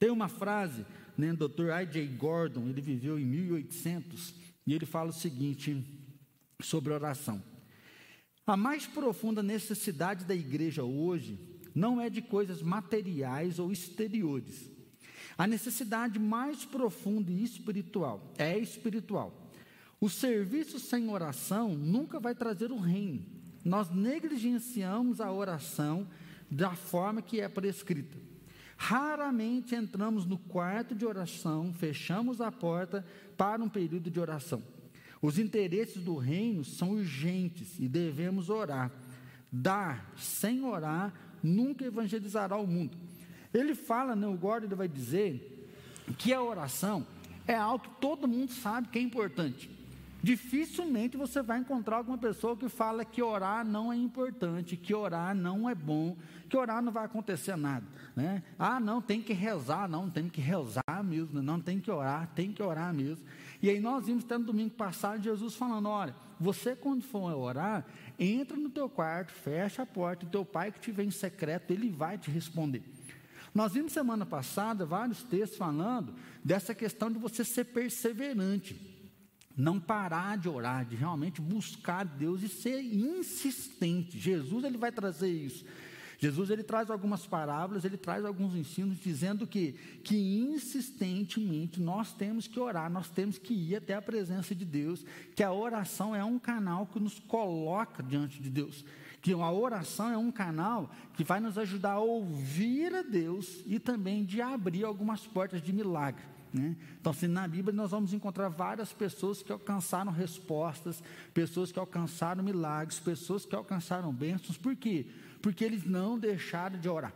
Tem uma frase, né, Dr. I.J. Gordon, ele viveu em 1800, e ele fala o seguinte sobre oração. A mais profunda necessidade da igreja hoje não é de coisas materiais ou exteriores. A necessidade mais profunda e espiritual é espiritual. O serviço sem oração nunca vai trazer o reino. Nós negligenciamos a oração da forma que é prescrita. Raramente entramos no quarto de oração, fechamos a porta para um período de oração. Os interesses do reino são urgentes e devemos orar. Dar sem orar nunca evangelizará o mundo. Ele fala, né, o Gordon vai dizer que a oração é algo que todo mundo sabe que é importante. Dificilmente você vai encontrar alguma pessoa que fala que orar não é importante, que orar não é bom, que orar não vai acontecer nada. Né? Ah, não, tem que rezar, não, tem que rezar mesmo, não tem que orar, tem que orar mesmo. E aí nós vimos até no domingo passado Jesus falando: olha, você quando for orar, entra no teu quarto, fecha a porta, e teu pai que te vem em secreto, ele vai te responder. Nós vimos semana passada vários textos falando dessa questão de você ser perseverante não parar de orar, de realmente buscar Deus e ser insistente. Jesus ele vai trazer isso. Jesus ele traz algumas parábolas, ele traz alguns ensinos dizendo que, que insistentemente nós temos que orar, nós temos que ir até a presença de Deus, que a oração é um canal que nos coloca diante de Deus, que a oração é um canal que vai nos ajudar a ouvir a Deus e também de abrir algumas portas de milagre. Né? Então, assim, na Bíblia nós vamos encontrar várias pessoas que alcançaram respostas, pessoas que alcançaram milagres, pessoas que alcançaram bênçãos, por quê? Porque eles não deixaram de orar.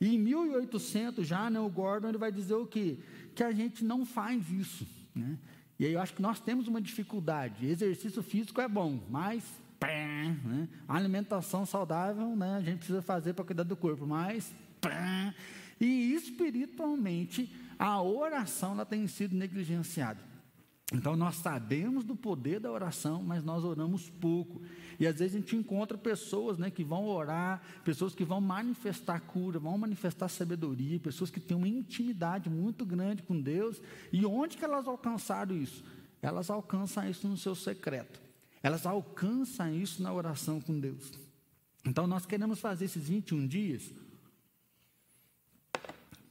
E em 1800 já, né, o Gordon ele vai dizer o quê? Que a gente não faz isso. Né? E aí eu acho que nós temos uma dificuldade. Exercício físico é bom, mas pé, né? alimentação saudável né, a gente precisa fazer para cuidar do corpo, mas pé, e espiritualmente a oração ela tem sido negligenciada. Então nós sabemos do poder da oração, mas nós oramos pouco. E às vezes a gente encontra pessoas né, que vão orar, pessoas que vão manifestar cura, vão manifestar sabedoria, pessoas que têm uma intimidade muito grande com Deus. E onde que elas alcançaram isso? Elas alcançam isso no seu secreto. Elas alcançam isso na oração com Deus. Então nós queremos fazer esses 21 dias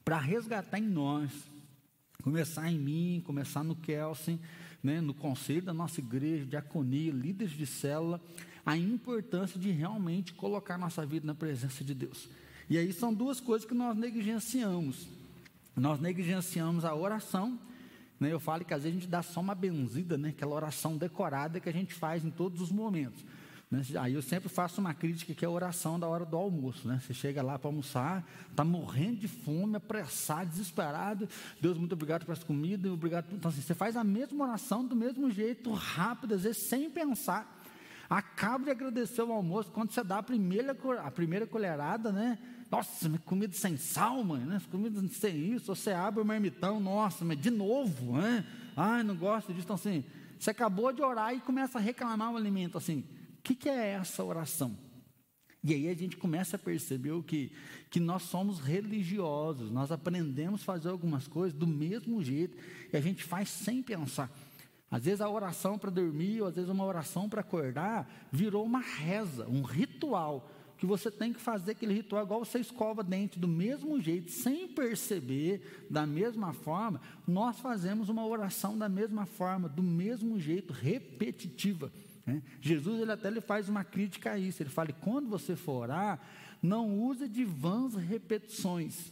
para resgatar em nós, começar em mim, começar no Kelsen, né, no conselho da nossa igreja, diaconia, líderes de célula, a importância de realmente colocar nossa vida na presença de Deus. E aí são duas coisas que nós negligenciamos. Nós negligenciamos a oração, né, eu falo que às vezes a gente dá só uma benzida, né, aquela oração decorada que a gente faz em todos os momentos. Né? Aí eu sempre faço uma crítica que é a oração da hora do almoço. Né? Você chega lá para almoçar, está morrendo de fome, apressado, desesperado. Deus, muito obrigado por essa comida, obrigado. Então, assim, você faz a mesma oração do mesmo jeito, rápido, às vezes sem pensar. Acaba de agradecer o almoço, quando você dá a primeira, a primeira colherada, né? Nossa, comida sem sal, mãe, né? Comida sem isso. Você abre o marmitão, nossa, mas de novo, né? Ai, não gosto disso. Então, assim, você acabou de orar e começa a reclamar o alimento, assim. Que, que é essa oração? E aí a gente começa a perceber o que, que nós somos religiosos, nós aprendemos a fazer algumas coisas do mesmo jeito e a gente faz sem pensar. Às vezes a oração para dormir, ou às vezes uma oração para acordar, virou uma reza, um ritual, que você tem que fazer aquele ritual igual você escova dente do mesmo jeito, sem perceber, da mesma forma, nós fazemos uma oração da mesma forma, do mesmo jeito, repetitiva. Né? Jesus ele até ele faz uma crítica a isso. Ele fala: quando você for orar, não use de vãs repetições.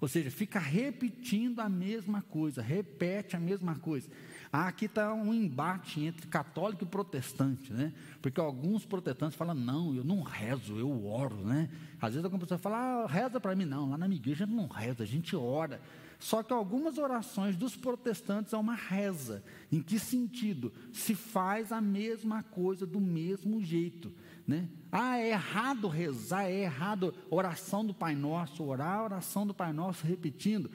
Ou seja, fica repetindo a mesma coisa, repete a mesma coisa. Ah, aqui está um embate entre católico e protestante, né? Porque alguns protestantes falam, não, eu não rezo, eu oro, né? Às vezes alguma pessoa fala, ah, reza para mim. Não, lá na minha igreja não reza, a gente ora. Só que algumas orações dos protestantes é uma reza. Em que sentido? Se faz a mesma coisa do mesmo jeito. Né? Ah, é errado rezar, é errado oração do Pai Nosso, orar a oração do Pai Nosso repetindo.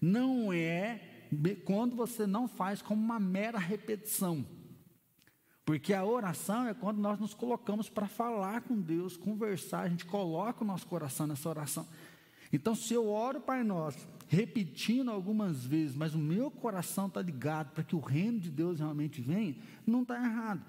Não é quando você não faz como uma mera repetição. Porque a oração é quando nós nos colocamos para falar com Deus, conversar, a gente coloca o nosso coração nessa oração. Então, se eu oro Pai Nosso, repetindo algumas vezes, mas o meu coração está ligado para que o reino de Deus realmente venha, não está errado.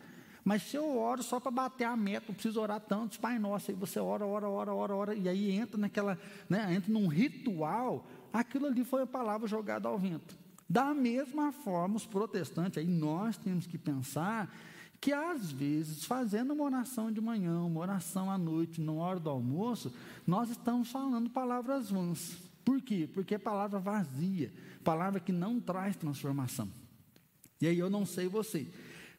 Mas se eu oro só para bater a meta, eu preciso orar tantos Pai Nosso, aí você ora, ora, ora, ora, ora, e aí entra naquela, né, entra num ritual, aquilo ali foi a palavra jogada ao vento. Da mesma forma, os protestantes, aí nós temos que pensar que às vezes, fazendo uma oração de manhã, uma oração à noite, na hora do almoço, nós estamos falando palavras vãs. Por quê? Porque é palavra vazia, palavra que não traz transformação. E aí eu não sei você,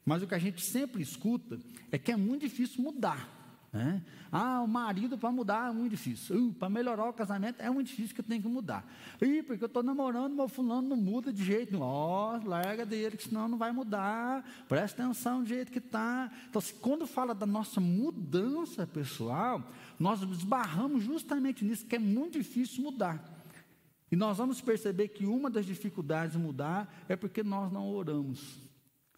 mas o que a gente sempre escuta é que é muito difícil mudar. Né? Ah, o marido para mudar é muito difícil. Uh, para melhorar o casamento é muito difícil que eu tenho que mudar. Ih, porque eu estou namorando, meu fulano não muda de jeito nenhum. Ó, oh, larga dele, que senão não vai mudar. Presta atenção do jeito que está. Então, assim, quando fala da nossa mudança pessoal, nós esbarramos justamente nisso, que é muito difícil mudar. E nós vamos perceber que uma das dificuldades de mudar é porque nós não oramos.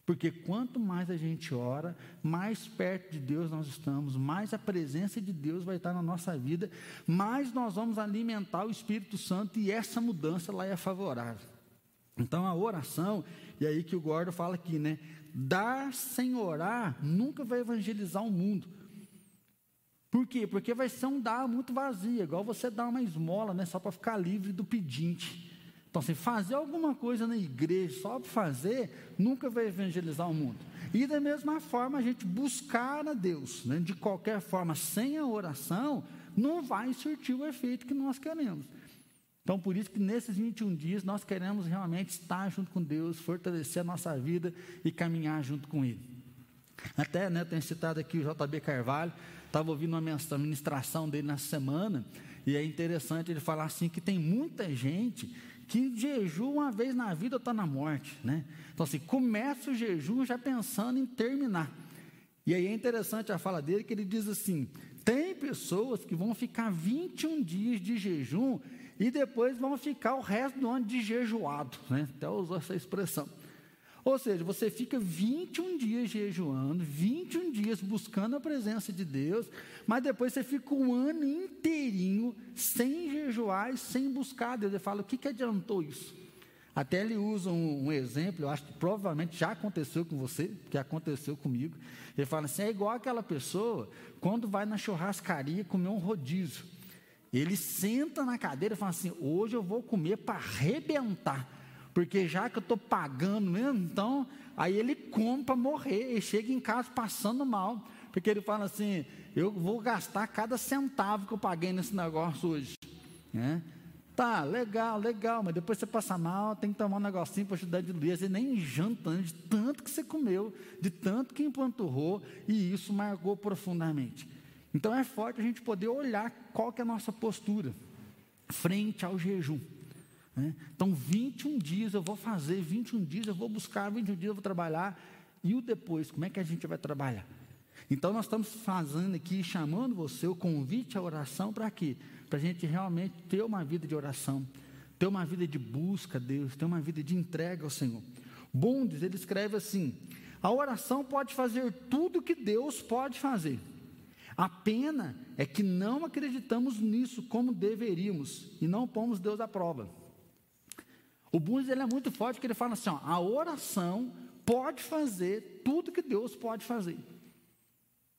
Porque quanto mais a gente ora, mais perto de Deus nós estamos, mais a presença de Deus vai estar na nossa vida, mais nós vamos alimentar o Espírito Santo e essa mudança lá é favorável. Então a oração, e aí que o Gordo fala aqui, né? Dar sem orar nunca vai evangelizar o mundo. Por quê? Porque vai ser um dar muito vazio, igual você dar uma esmola, né, só para ficar livre do pedinte. Então, assim, fazer alguma coisa na igreja só para fazer, nunca vai evangelizar o mundo. E da mesma forma, a gente buscar a Deus, né, de qualquer forma, sem a oração, não vai surtir o efeito que nós queremos. Então, por isso que nesses 21 dias nós queremos realmente estar junto com Deus, fortalecer a nossa vida e caminhar junto com Ele. Até, né, tenho citado aqui o JB Carvalho, Estava ouvindo uma ministração dele na semana, e é interessante ele falar assim: que tem muita gente que jejua uma vez na vida está na morte. Né? Então, assim, começa o jejum já pensando em terminar. E aí é interessante a fala dele, que ele diz assim: tem pessoas que vão ficar 21 dias de jejum e depois vão ficar o resto do ano de jejuado. Né? Até usou essa expressão. Ou seja, você fica 21 dias jejuando, 21 dias buscando a presença de Deus, mas depois você fica um ano inteirinho sem jejuar e sem buscar Deus. Ele fala: o que, que adiantou isso? Até ele usa um, um, exemplo, eu acho que provavelmente já aconteceu com você, que aconteceu comigo. Ele fala assim: é igual aquela pessoa quando vai na churrascaria comer um rodízio. Ele senta na cadeira e fala assim: hoje eu vou comer para arrebentar porque já que eu estou pagando mesmo, então, aí ele compra morrer, e chega em casa passando mal, porque ele fala assim: eu vou gastar cada centavo que eu paguei nesse negócio hoje. Né? Tá, legal, legal, mas depois você passa mal, tem que tomar um negocinho para ajudar de diluir. Você nem janta de tanto que você comeu, de tanto que empanturrou, e isso marcou profundamente. Então é forte a gente poder olhar qual que é a nossa postura frente ao jejum. Né? Então, 21 dias eu vou fazer, 21 dias eu vou buscar, 21 dias eu vou trabalhar. E o depois, como é que a gente vai trabalhar? Então, nós estamos fazendo aqui, chamando você, o convite à oração, para quê? Para a gente realmente ter uma vida de oração, ter uma vida de busca a Deus, ter uma vida de entrega ao Senhor. Bundes, ele escreve assim: a oração pode fazer tudo que Deus pode fazer. A pena é que não acreditamos nisso como deveríamos e não pomos Deus à prova. O Bundes ele é muito forte, porque ele fala assim: ó, a oração pode fazer tudo que Deus pode fazer.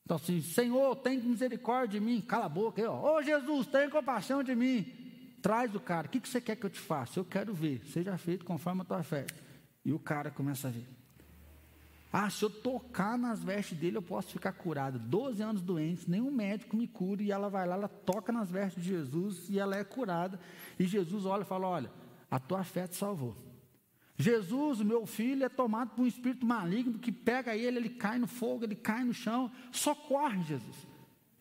Então, assim, Senhor, tem misericórdia de mim, cala a boca, aí, ó. Ô Jesus, tem compaixão de mim. Traz o cara, o que, que você quer que eu te faça? Eu quero ver, seja feito conforme a tua fé. E o cara começa a ver. Ah, se eu tocar nas vestes dele, eu posso ficar curado. Doze anos doente, nenhum médico me cura, e ela vai lá, ela toca nas vestes de Jesus e ela é curada. E Jesus olha e fala: Olha, a tua fé te salvou. Jesus, meu filho, é tomado por um espírito maligno que pega ele, ele cai no fogo, ele cai no chão. Socorre, Jesus.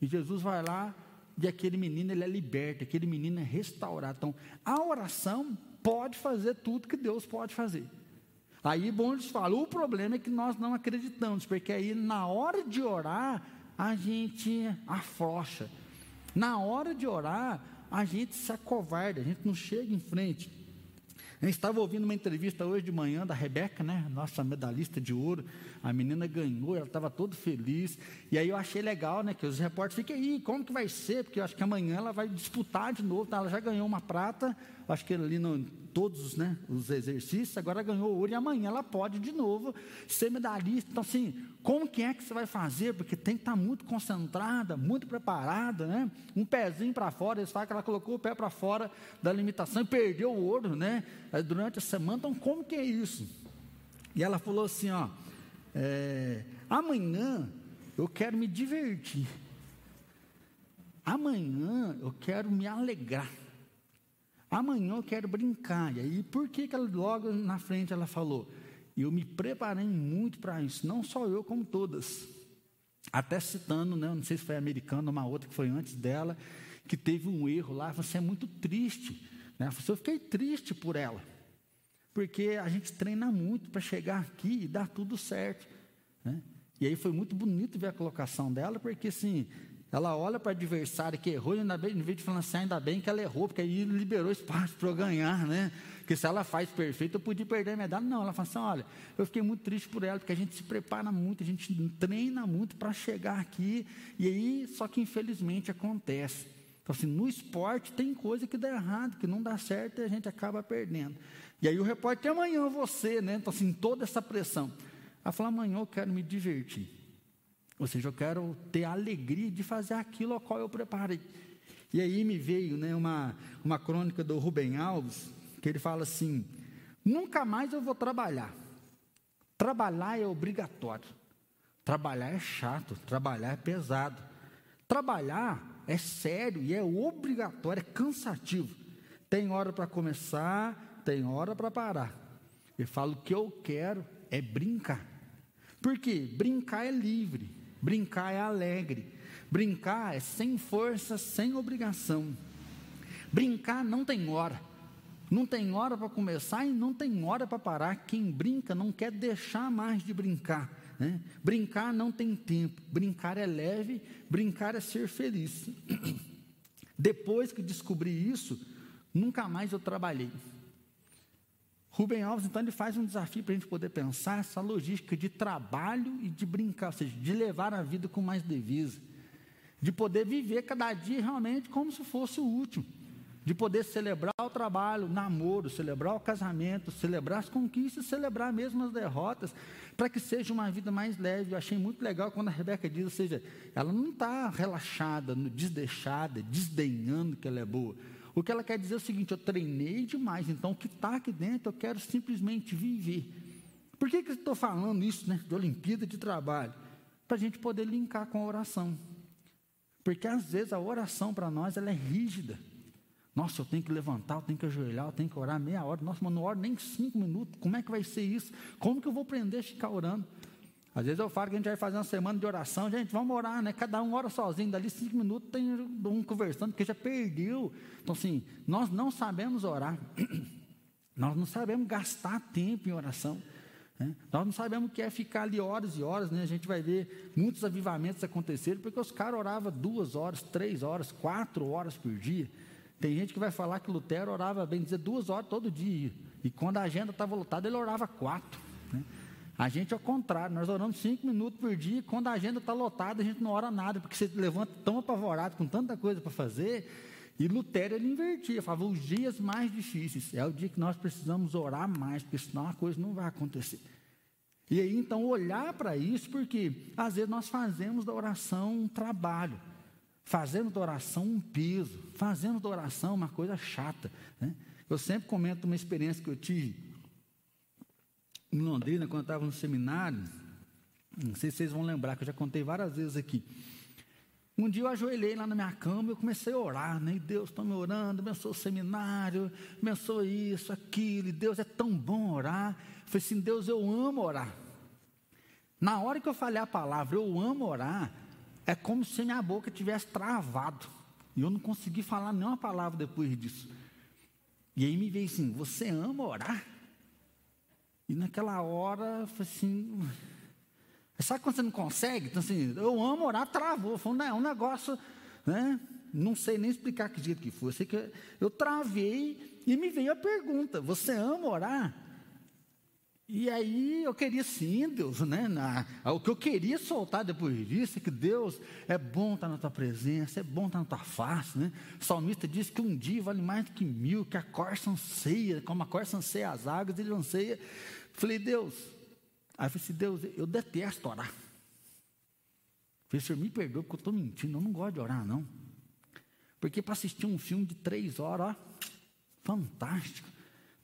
E Jesus vai lá e aquele menino ele é liberto, aquele menino é restaurado. Então, a oração pode fazer tudo que Deus pode fazer. Aí Bondes fala: o problema é que nós não acreditamos, porque aí na hora de orar, a gente afrouxa. Na hora de orar, a gente se acovarda, a gente não chega em frente. Gente estava ouvindo uma entrevista hoje de manhã da Rebeca, né? Nossa medalhista de ouro. A menina ganhou, ela estava toda feliz. E aí eu achei legal, né? Que os repórteres fiquem aí, como que vai ser? Porque eu acho que amanhã ela vai disputar de novo. Tá? Ela já ganhou uma prata, acho que ali no, todos né, os exercícios, agora ganhou ouro e amanhã ela pode de novo ser medalhista. Então, assim, como que é que você vai fazer? Porque tem que estar muito concentrada, muito preparada, né? Um pezinho para fora, eles falam que ela colocou o pé para fora da limitação e perdeu o ouro, né? Durante a semana, então como que é isso? E ela falou assim, ó, é, amanhã eu quero me divertir. Amanhã eu quero me alegrar. Amanhã eu quero brincar. E aí, por que, que ela, logo na frente ela falou? Eu me preparei muito para isso, não só eu, como todas. Até citando, né, não sei se foi americana, uma outra que foi antes dela, que teve um erro lá, você é muito triste. Né? Eu fiquei triste por ela, porque a gente treina muito para chegar aqui e dar tudo certo. Né? E aí foi muito bonito ver a colocação dela, porque assim, ela olha para o adversário que errou, e ainda bem, em vez de falar assim, ainda bem que ela errou, porque aí liberou espaço para eu ganhar, né? Porque se ela faz perfeito, eu podia perder a medalha. Não, ela fala assim: olha, eu fiquei muito triste por ela, porque a gente se prepara muito, a gente treina muito para chegar aqui, e aí, só que infelizmente acontece. Então, assim, no esporte tem coisa que dá errado, que não dá certo e a gente acaba perdendo. E aí o repórter, amanhã você, né? Então, assim, toda essa pressão. Ela fala, amanhã eu quero me divertir. Ou seja, eu quero ter a alegria de fazer aquilo ao qual eu preparei. E aí me veio né, uma, uma crônica do Rubem Alves, que ele fala assim: nunca mais eu vou trabalhar. Trabalhar é obrigatório. Trabalhar é chato, trabalhar é pesado. Trabalhar é sério e é obrigatório, é cansativo. Tem hora para começar, tem hora para parar. Eu falo que eu quero é brincar. Por quê? Brincar é livre. Brincar é alegre. Brincar é sem força, sem obrigação. Brincar não tem hora. Não tem hora para começar e não tem hora para parar. Quem brinca não quer deixar mais de brincar. Né? Brincar não tem tempo. Brincar é leve, brincar é ser feliz. Depois que descobri isso, nunca mais eu trabalhei. Rubem Alves, então, ele faz um desafio para a gente poder pensar essa logística de trabalho e de brincar, ou seja, de levar a vida com mais devisa, de poder viver cada dia realmente como se fosse o último, de poder celebrar o trabalho, o namoro, celebrar o casamento, celebrar as conquistas, celebrar mesmo as derrotas, para que seja uma vida mais leve. Eu achei muito legal quando a Rebeca diz, ou seja, ela não está relaxada, desdeixada, desdenhando que ela é boa o que ela quer dizer é o seguinte: eu treinei demais, então o que está aqui dentro eu quero simplesmente viver. Por que, que estou falando isso, né, de Olimpíada de Trabalho? Para a gente poder linkar com a oração. Porque às vezes a oração para nós ela é rígida. Nossa, eu tenho que levantar, eu tenho que ajoelhar, eu tenho que orar meia hora. Nossa, mas não oro nem cinco minutos. Como é que vai ser isso? Como que eu vou aprender a ficar orando? Às vezes eu falo que a gente vai fazer uma semana de oração, gente, vamos orar, né? Cada um ora sozinho, dali cinco minutos tem um conversando, porque já perdeu. Então, assim, nós não sabemos orar, nós não sabemos gastar tempo em oração. Né? Nós não sabemos o que é ficar ali horas e horas, né? A gente vai ver muitos avivamentos acontecerem, porque os caras oravam duas horas, três horas, quatro horas por dia. Tem gente que vai falar que Lutero orava, bem dizer, duas horas todo dia. E quando a agenda estava lotada, ele orava quatro. Né? A gente é o contrário, nós oramos cinco minutos por dia, quando a agenda está lotada, a gente não ora nada, porque você levanta tão apavorado, com tanta coisa para fazer. E Lutero ele invertia, falava os dias mais difíceis, é o dia que nós precisamos orar mais, porque senão a coisa não vai acontecer. E aí então olhar para isso, porque às vezes nós fazemos da oração um trabalho, fazemos da oração um peso, fazemos da oração uma coisa chata. Né? Eu sempre comento uma experiência que eu tive em Londrina, quando eu estava no seminário, não sei se vocês vão lembrar, que eu já contei várias vezes aqui. Um dia eu ajoelhei lá na minha cama e eu comecei a orar, né? E Deus está me orando, abençoa o seminário, abençoa isso, aquilo, e Deus é tão bom orar. Eu falei assim, Deus, eu amo orar. Na hora que eu falei a palavra, eu amo orar, é como se minha boca tivesse travado. E eu não consegui falar nenhuma palavra depois disso. E aí me veio assim, você ama orar? E naquela hora, foi assim. Sabe quando você não consegue? Então, assim, eu amo orar, travou. Foi um, um negócio, né? Não sei nem explicar que jeito que foi. Eu sei que eu travei e me veio a pergunta: Você ama orar? E aí eu queria sim, Deus, né? Na, o que eu queria soltar depois disso é que Deus é bom estar na tua presença, é bom estar na tua face, né? O salmista diz que um dia vale mais do que mil, que a corça anseia, como a corça anseia as águas, ele anseia. Falei, Deus, aí eu falei assim, Deus, eu detesto orar. Falei, Senhor, me perdoa porque eu estou mentindo, eu não gosto de orar, não. Porque para assistir um filme de três horas, ó, fantástico.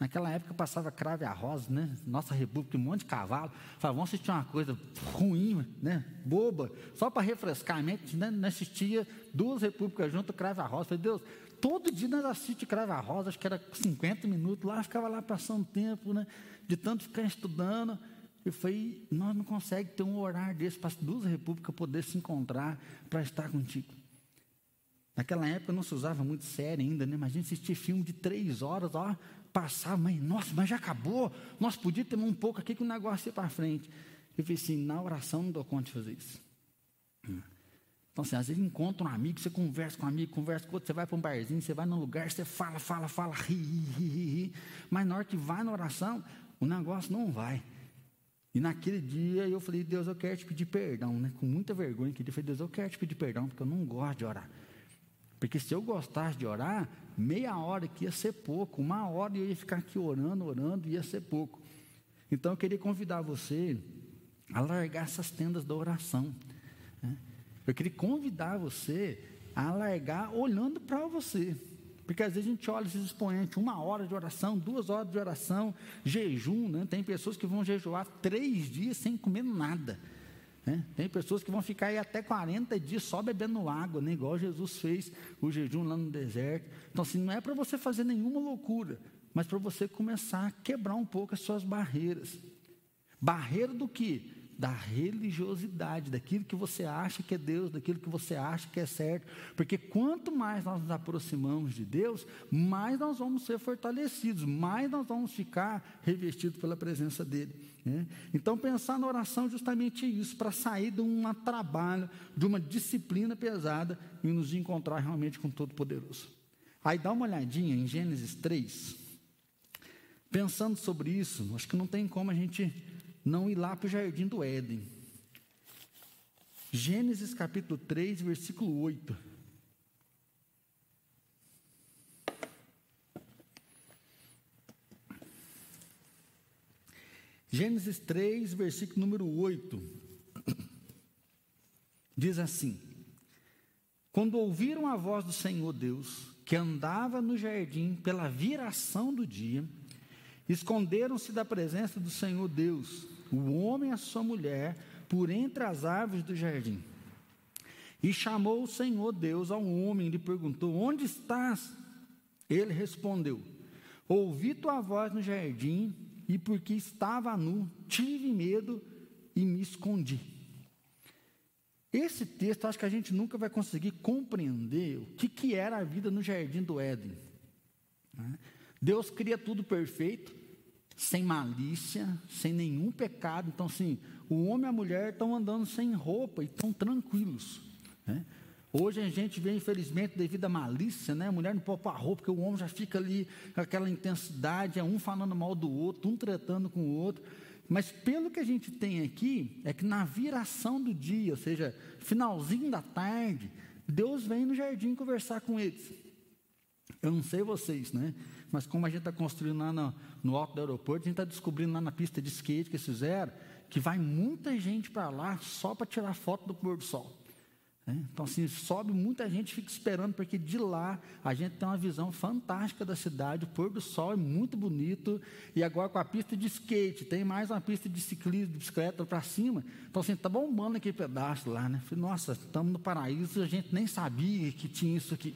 Naquela época passava crave a rosa, né? Nossa república, um monte de cavalo. Falava, vamos assistir uma coisa ruim, né? Boba, só para refrescar a mente, né? Nós assistia duas repúblicas juntas, crave a rosa. Falei, Deus, todo dia nós assistíamos crave a rosa, acho que era 50 minutos lá, ficava lá passando tempo, né? De tanto ficar estudando. E foi, nós não conseguimos ter um horário desse para as duas repúblicas poder se encontrar para estar contigo. Naquela época não se usava muito série ainda, né? Mas a gente assistia filme de três horas, ó, passava, mas nossa, mas já acabou. Nós podíamos ter um pouco aqui que o negócio ia para frente. Eu falei assim, na oração não dou conta de fazer isso. Então, assim, às vezes encontra um amigo, você conversa com um amigo, conversa com outro, você vai para um barzinho, você vai num lugar, você fala, fala, fala, ri, ri, ri, ri. Mas na hora que vai na oração, o negócio não vai. E naquele dia eu falei, Deus, eu quero te pedir perdão, né? Com muita vergonha, que eu falei, Deus, eu quero te pedir perdão, porque eu não gosto de orar. Porque se eu gostasse de orar, meia hora aqui ia ser pouco, uma hora eu ia ficar aqui orando, orando, ia ser pouco. Então eu queria convidar você a largar essas tendas da oração. Né? Eu queria convidar você a largar olhando para você. Porque às vezes a gente olha esses expoentes, uma hora de oração, duas horas de oração, jejum, né? tem pessoas que vão jejuar três dias sem comer nada. Né? Tem pessoas que vão ficar aí até 40 dias só bebendo água, né? igual Jesus fez o jejum lá no deserto. Então, assim, não é para você fazer nenhuma loucura, mas para você começar a quebrar um pouco as suas barreiras. Barreira do que? Da religiosidade, daquilo que você acha que é Deus, daquilo que você acha que é certo. Porque quanto mais nós nos aproximamos de Deus, mais nós vamos ser fortalecidos, mais nós vamos ficar revestidos pela presença dEle. Né? Então, pensar na oração é justamente isso, para sair de um trabalho, de uma disciplina pesada e nos encontrar realmente com o Todo-Poderoso. Aí dá uma olhadinha em Gênesis 3. Pensando sobre isso, acho que não tem como a gente não ir lá para o jardim do Éden. Gênesis capítulo 3, versículo 8. Gênesis 3, versículo número 8. Diz assim: Quando ouviram a voz do Senhor Deus, que andava no jardim pela viração do dia, esconderam-se da presença do Senhor Deus, o homem e a sua mulher, por entre as árvores do jardim. E chamou o Senhor Deus ao homem e lhe perguntou: Onde estás? Ele respondeu: Ouvi tua voz no jardim, e porque estava nu, tive medo e me escondi. Esse texto, acho que a gente nunca vai conseguir compreender o que, que era a vida no jardim do Éden. Né? Deus cria tudo perfeito, sem malícia, sem nenhum pecado. Então, assim, o homem e a mulher estão andando sem roupa e estão tranquilos. Né? Hoje a gente vê, infelizmente, devido à malícia, né? A mulher não pode pôr a roupa, porque o homem já fica ali com aquela intensidade, é um falando mal do outro, um tratando com o outro. Mas pelo que a gente tem aqui, é que na viração do dia, ou seja, finalzinho da tarde, Deus vem no jardim conversar com eles. Eu não sei vocês, né? Mas como a gente está construindo lá no, no, alto do aeroporto, a gente está descobrindo lá na pista de skate que eles fizeram, que vai muita gente para lá só para tirar foto do pôr do sol. Né? Então, assim, sobe muita gente, fica esperando, porque de lá a gente tem uma visão fantástica da cidade, o pôr do sol é muito bonito, e agora com a pista de skate, tem mais uma pista de ciclismo, de bicicleta para cima. Então, assim, está bombando aquele pedaço lá, né? Falei, nossa, estamos no paraíso, a gente nem sabia que tinha isso aqui.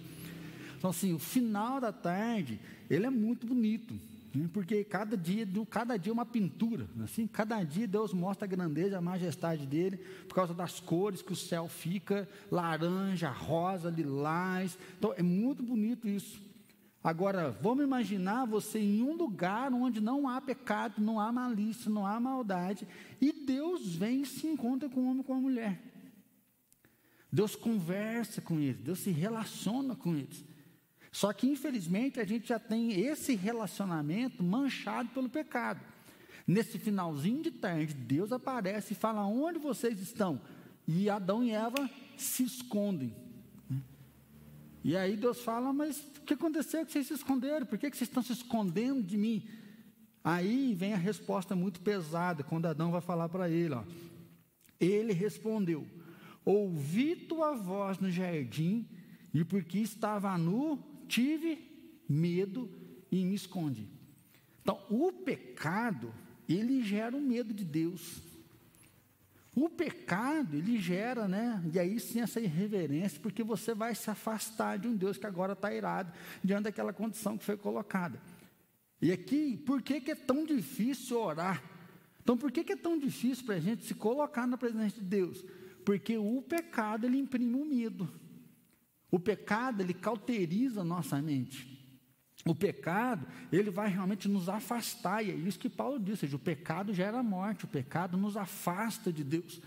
Então, assim, o final da tarde, ele é muito bonito, né? porque cada dia, cada dia é uma pintura. Assim, cada dia Deus mostra a grandeza, a majestade dele, por causa das cores que o céu fica, laranja, rosa, lilás. Então, é muito bonito isso. Agora, vamos imaginar você em um lugar onde não há pecado, não há malícia, não há maldade, e Deus vem e se encontra com o homem com a mulher. Deus conversa com eles, Deus se relaciona com eles. Só que, infelizmente, a gente já tem esse relacionamento manchado pelo pecado. Nesse finalzinho de tarde, Deus aparece e fala: Onde vocês estão? E Adão e Eva se escondem. E aí Deus fala: Mas o que aconteceu que vocês se esconderam? Por que, que vocês estão se escondendo de mim? Aí vem a resposta muito pesada, quando Adão vai falar para ele: ó, Ele respondeu: Ouvi tua voz no jardim, e porque estava nu, tive medo e me escondi. Então, o pecado ele gera o medo de Deus. O pecado, ele gera, né? E aí sim essa irreverência, porque você vai se afastar de um Deus que agora está irado diante daquela condição que foi colocada. E aqui, por que, que é tão difícil orar? Então, por que, que é tão difícil para a gente se colocar na presença de Deus? Porque o pecado, ele imprime o medo. O pecado, ele cauteriza a nossa mente. O pecado, ele vai realmente nos afastar, e é isso que Paulo disse, seja, o pecado gera morte, o pecado nos afasta de Deus.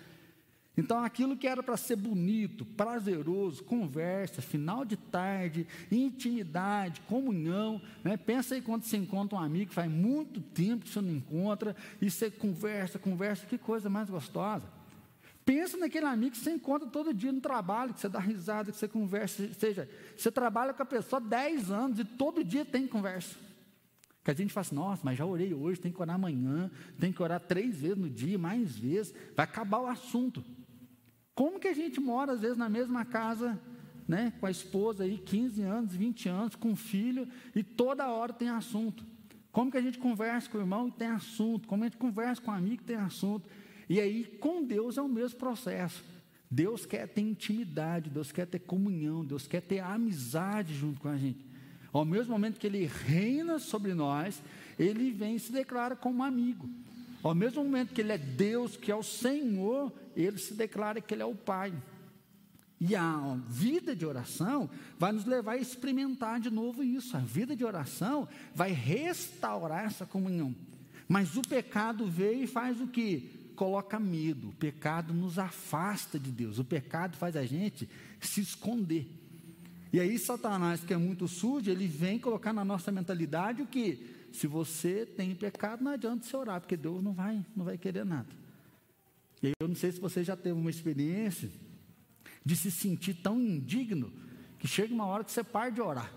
Então, aquilo que era para ser bonito, prazeroso, conversa, final de tarde, intimidade, comunhão, né? pensa aí quando você encontra um amigo faz muito tempo que você não encontra, e você conversa, conversa, que coisa mais gostosa. Pensa naquele amigo que você encontra todo dia no trabalho, que você dá risada, que você conversa. Ou seja, você trabalha com a pessoa há 10 anos e todo dia tem conversa. Que a gente fala assim, nossa, mas já orei hoje, tem que orar amanhã, tem que orar três vezes no dia, mais vezes, vai acabar o assunto. Como que a gente mora, às vezes, na mesma casa, né, com a esposa aí, 15 anos, 20 anos, com o filho, e toda hora tem assunto? Como que a gente conversa com o irmão e tem assunto? Como a gente conversa com o amigo e tem assunto? E aí, com Deus é o mesmo processo. Deus quer ter intimidade, Deus quer ter comunhão, Deus quer ter amizade junto com a gente. Ao mesmo momento que Ele reina sobre nós, Ele vem e se declara como amigo. Ao mesmo momento que Ele é Deus, que é o Senhor, Ele se declara que Ele é o Pai. E a vida de oração vai nos levar a experimentar de novo isso. A vida de oração vai restaurar essa comunhão. Mas o pecado veio e faz o que? Coloca medo, o pecado nos afasta de Deus, o pecado faz a gente se esconder. E aí, Satanás, que é muito sujo, ele vem colocar na nossa mentalidade o que? Se você tem pecado, não adianta você orar, porque Deus não vai, não vai querer nada. E aí, eu não sei se você já teve uma experiência de se sentir tão indigno que chega uma hora que você para de orar.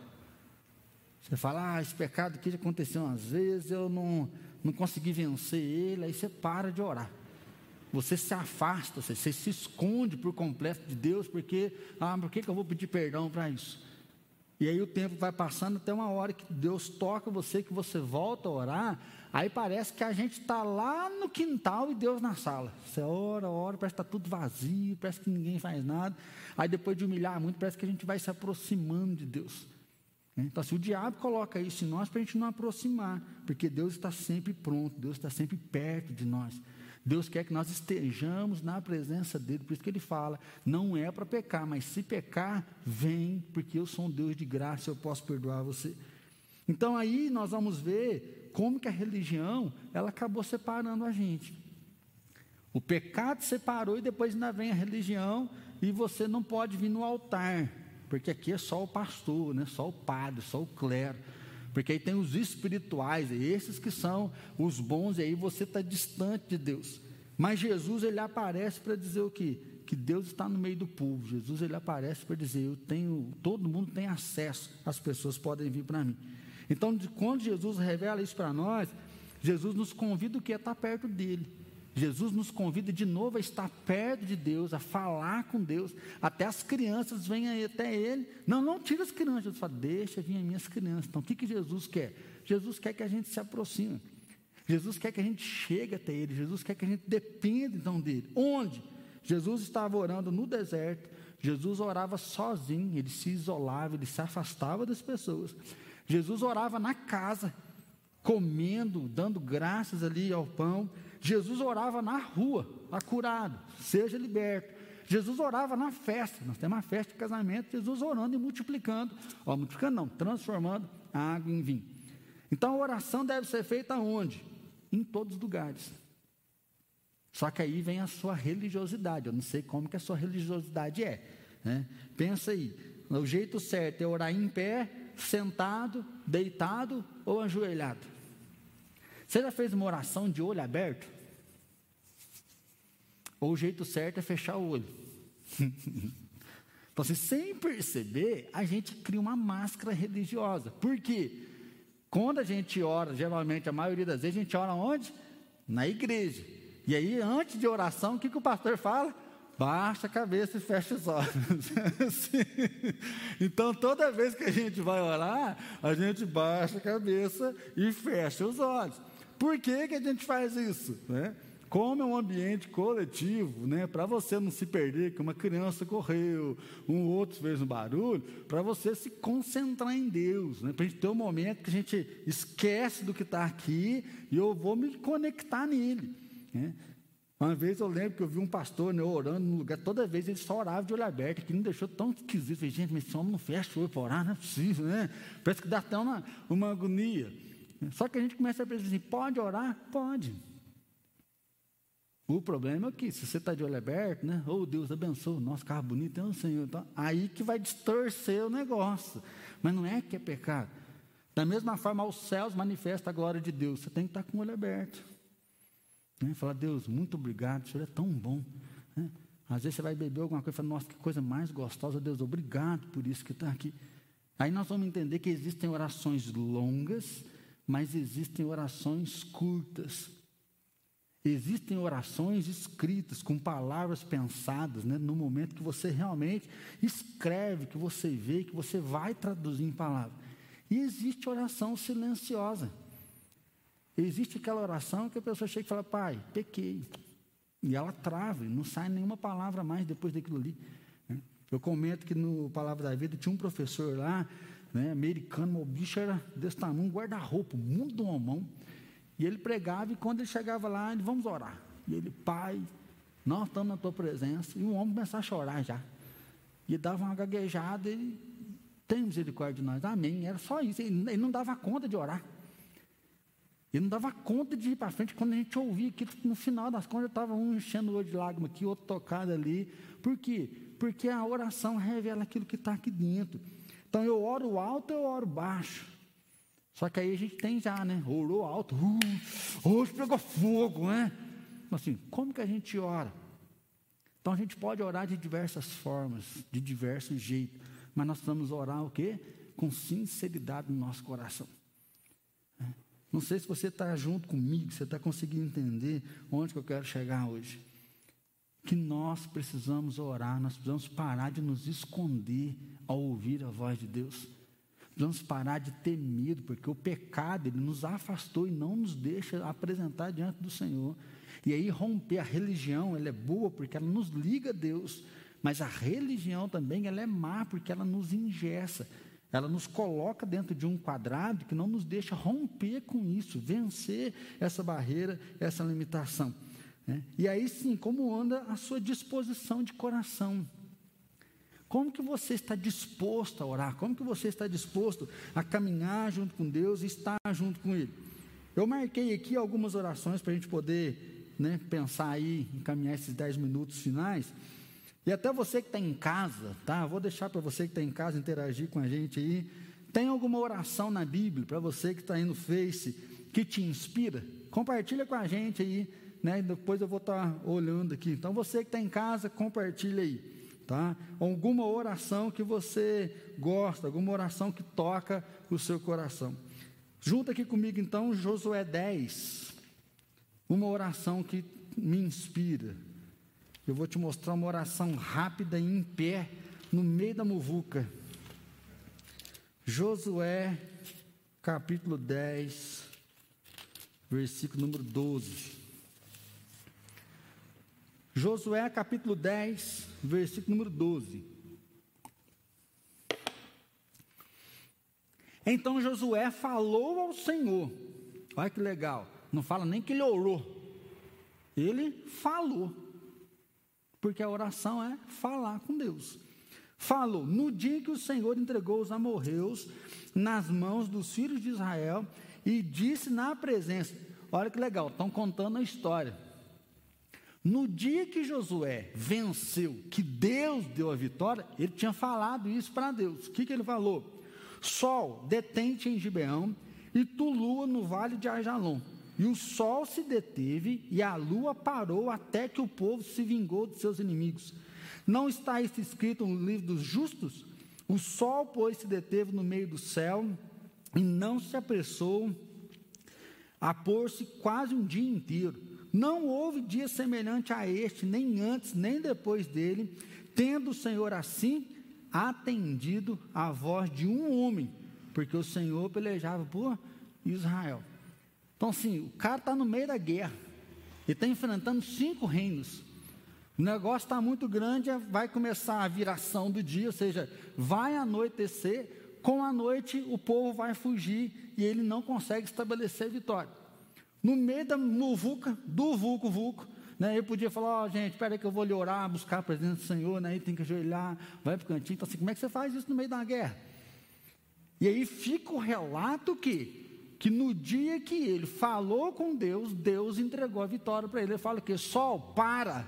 Você fala, ah, esse pecado já aconteceu umas vezes, eu não, não consegui vencer ele, aí você para de orar. Você se afasta, você, você se esconde por completo de Deus, porque, ah, por que, que eu vou pedir perdão para isso? E aí o tempo vai passando até uma hora que Deus toca você, que você volta a orar, aí parece que a gente está lá no quintal e Deus na sala. Você ora, ora, parece que está tudo vazio, parece que ninguém faz nada. Aí depois de humilhar muito, parece que a gente vai se aproximando de Deus. Então, se assim, o diabo coloca isso em nós para a gente não aproximar, porque Deus está sempre pronto, Deus está sempre perto de nós. Deus quer que nós estejamos na presença dele, por isso que ele fala: não é para pecar, mas se pecar, vem, porque eu sou um Deus de graça, eu posso perdoar você. Então aí nós vamos ver como que a religião ela acabou separando a gente. O pecado separou e depois ainda vem a religião e você não pode vir no altar, porque aqui é só o pastor, né? só o padre, só o clero. Porque aí tem os espirituais, esses que são os bons, e aí você está distante de Deus. Mas Jesus ele aparece para dizer o quê? Que Deus está no meio do povo. Jesus ele aparece para dizer: Eu tenho, todo mundo tem acesso, as pessoas podem vir para mim. Então, quando Jesus revela isso para nós, Jesus nos convida o que é estar perto dele. Jesus nos convida de novo a estar perto de Deus, a falar com Deus. Até as crianças vêm até Ele. Não, não tira as crianças. Jesus fala, deixa vir as minhas crianças. Então, o que, que Jesus quer? Jesus quer que a gente se aproxime. Jesus quer que a gente chegue até Ele. Jesus quer que a gente dependa então dEle. Onde? Jesus estava orando no deserto. Jesus orava sozinho. Ele se isolava, ele se afastava das pessoas. Jesus orava na casa, comendo, dando graças ali ao pão. Jesus orava na rua, está curado, seja liberto. Jesus orava na festa, nós temos uma festa de casamento, Jesus orando e multiplicando, ó, multiplicando não, transformando a água em vinho. Então a oração deve ser feita onde? Em todos os lugares. Só que aí vem a sua religiosidade. Eu não sei como que a sua religiosidade é. Né? Pensa aí, o jeito certo é orar em pé, sentado, deitado ou ajoelhado. Você já fez uma oração de olho aberto? Ou o jeito certo é fechar o olho? então, assim, sem perceber, a gente cria uma máscara religiosa. Por quê? Quando a gente ora, geralmente, a maioria das vezes, a gente ora onde? Na igreja. E aí, antes de oração, o que, que o pastor fala? Baixa a cabeça e fecha os olhos. então, toda vez que a gente vai orar, a gente baixa a cabeça e fecha os olhos. Por que, que a gente faz isso? Né? Como é um ambiente coletivo, né? para você não se perder, que uma criança correu, um outro fez um barulho, para você se concentrar em Deus, né? para a gente ter um momento que a gente esquece do que está aqui e eu vou me conectar nele. Né? Uma vez eu lembro que eu vi um pastor né, orando no lugar, toda vez ele só orava de olho aberto, que me deixou tão esquisito. falei, gente, mas esse homem não fecha o olho para orar, não é possível, né? Parece que dá até uma, uma agonia. Só que a gente começa a pensar assim: pode orar? Pode. O problema é que, se você está de olho aberto, né? Oh, Deus abençoe, nosso carro bonito é o Senhor. Então, aí que vai distorcer o negócio. Mas não é que é pecado. Da mesma forma, aos céus manifesta a glória de Deus. Você tem que estar com o olho aberto. Né? Falar, Deus, muito obrigado, o Senhor é tão bom. Né? Às vezes você vai beber alguma coisa e fala, nossa, que coisa mais gostosa, Deus, obrigado por isso que está aqui. Aí nós vamos entender que existem orações longas, mas existem orações curtas. Existem orações escritas, com palavras pensadas, né, no momento que você realmente escreve, que você vê, que você vai traduzir em palavras. E existe oração silenciosa. Existe aquela oração que a pessoa chega e fala, pai, pequei. E ela trava, não sai nenhuma palavra mais depois daquilo ali. Né. Eu comento que no Palavra da Vida tinha um professor lá, né, americano, o bicho era desse tamanho, guarda-roupa, mundo de uma mão. E ele pregava, e quando ele chegava lá, ele, vamos orar. E ele, pai, nós estamos na tua presença. E o homem começava a chorar já. E dava uma gaguejada, e tem misericórdia de nós. Amém. Era só isso. Ele, ele não dava conta de orar. Ele não dava conta de ir para frente quando a gente ouvia aquilo. No final das contas, estava um enchendo o olho de lágrima aqui, outro tocado ali. Por quê? Porque a oração revela aquilo que está aqui dentro. Então eu oro alto, eu oro baixo. Só que aí a gente tem já, né? Orou alto, uh, hoje pegou fogo, né? Assim, como que a gente ora? Então a gente pode orar de diversas formas, de diversos jeitos, mas nós precisamos orar o quê? Com sinceridade no nosso coração. É. Não sei se você está junto comigo, você está conseguindo entender onde que eu quero chegar hoje. Que nós precisamos orar, nós precisamos parar de nos esconder ao ouvir a voz de Deus. Vamos parar de ter medo, porque o pecado ele nos afastou e não nos deixa apresentar diante do Senhor. E aí romper a religião, ela é boa porque ela nos liga a Deus, mas a religião também ela é má porque ela nos ingessa. Ela nos coloca dentro de um quadrado que não nos deixa romper com isso, vencer essa barreira, essa limitação. Né? E aí sim, como anda a sua disposição de coração? Como que você está disposto a orar? Como que você está disposto a caminhar junto com Deus e estar junto com Ele? Eu marquei aqui algumas orações para a gente poder né, pensar aí, encaminhar esses dez minutos finais. E até você que está em casa, tá? Vou deixar para você que está em casa interagir com a gente aí. Tem alguma oração na Bíblia para você que está aí no Face que te inspira? Compartilha com a gente aí, né? Depois eu vou estar tá olhando aqui. Então você que está em casa, compartilha aí tá? Alguma oração que você gosta, alguma oração que toca o seu coração. Junta aqui comigo então Josué 10, uma oração que me inspira. Eu vou te mostrar uma oração rápida e em pé, no meio da muvuca. Josué, capítulo 10, versículo número 12. Josué capítulo 10, versículo número 12. Então Josué falou ao Senhor. Olha que legal. Não fala nem que ele orou. Ele falou. Porque a oração é falar com Deus. Falou: No dia que o Senhor entregou os amorreus nas mãos dos filhos de Israel e disse na presença. Olha que legal, estão contando a história. No dia que Josué venceu, que Deus deu a vitória, ele tinha falado isso para Deus. O que, que ele falou? Sol, detente em Gibeão, e tu, lua, no vale de Ajalon. E o sol se deteve, e a lua parou, até que o povo se vingou de seus inimigos. Não está isso escrito no livro dos justos? O sol, pois, se deteve no meio do céu, e não se apressou a pôr-se quase um dia inteiro não houve dia semelhante a este, nem antes, nem depois dele, tendo o Senhor assim atendido a voz de um homem, porque o Senhor pelejava por Israel. Então, assim, o cara está no meio da guerra, ele está enfrentando cinco reinos. O negócio está muito grande, vai começar a viração do dia, ou seja, vai anoitecer, com a noite o povo vai fugir e ele não consegue estabelecer vitória. No meio da muvuca, do vulco, vulco, né? Eu podia falar, ó, oh, gente, espera que eu vou lhe orar, buscar a presença do Senhor, né? Aí tem que ajoelhar, vai para o cantinho. Então, assim, como é que você faz isso no meio da guerra? E aí fica o relato que, que no dia que ele falou com Deus, Deus entregou a vitória para ele. Ele fala que sol, para.